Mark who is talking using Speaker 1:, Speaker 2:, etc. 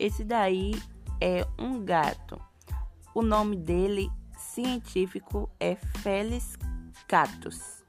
Speaker 1: Esse daí é um gato. O nome dele científico é Felis catus.